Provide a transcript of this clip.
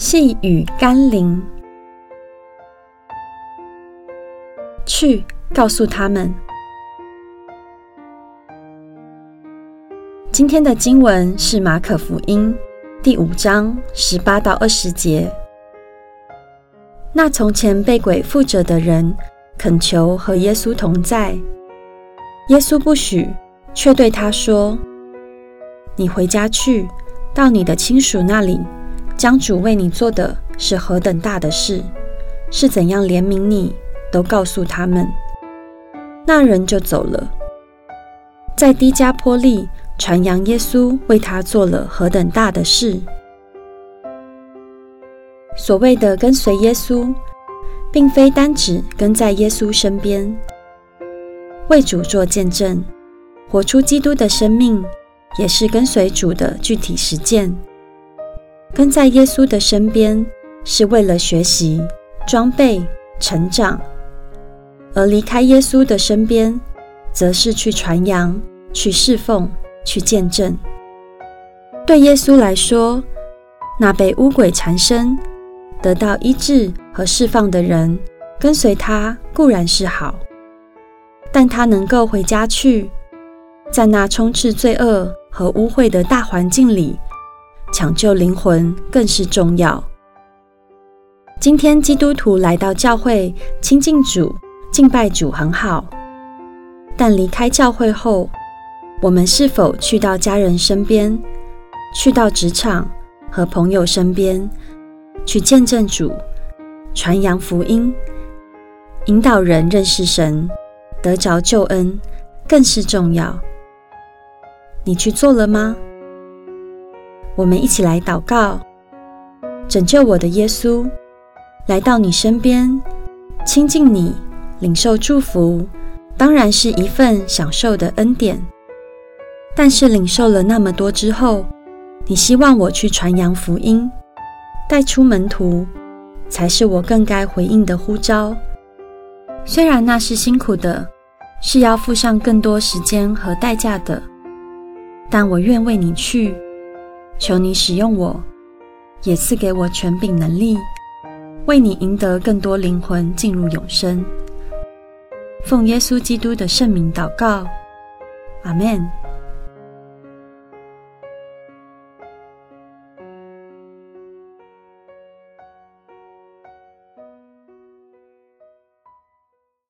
细雨甘霖，去告诉他们。今天的经文是马可福音第五章十八到二十节。那从前被鬼附着的人恳求和耶稣同在，耶稣不许，却对他说：“你回家去，到你的亲属那里。”将主为你做的是何等大的事，是怎样怜悯你，都告诉他们。那人就走了，在低加波利传扬耶稣为他做了何等大的事。所谓的跟随耶稣，并非单指跟在耶稣身边，为主做见证，活出基督的生命，也是跟随主的具体实践。跟在耶稣的身边，是为了学习、装备、成长；而离开耶稣的身边，则是去传扬、去侍奉、去见证。对耶稣来说，那被污鬼缠身、得到医治和释放的人，跟随他固然是好，但他能够回家去，在那充斥罪恶和污秽的大环境里。抢救灵魂更是重要。今天基督徒来到教会亲近主、敬拜主很好，但离开教会后，我们是否去到家人身边，去到职场和朋友身边，去见证主、传扬福音、引导人认识神、得着救恩，更是重要。你去做了吗？我们一起来祷告，拯救我的耶稣，来到你身边，亲近你，领受祝福，当然是一份享受的恩典。但是领受了那么多之后，你希望我去传扬福音，带出门徒，才是我更该回应的呼召。虽然那是辛苦的，是要付上更多时间和代价的，但我愿为你去。求你使用我，也赐给我权柄能力，为你赢得更多灵魂进入永生。奉耶稣基督的圣名祷告，阿门。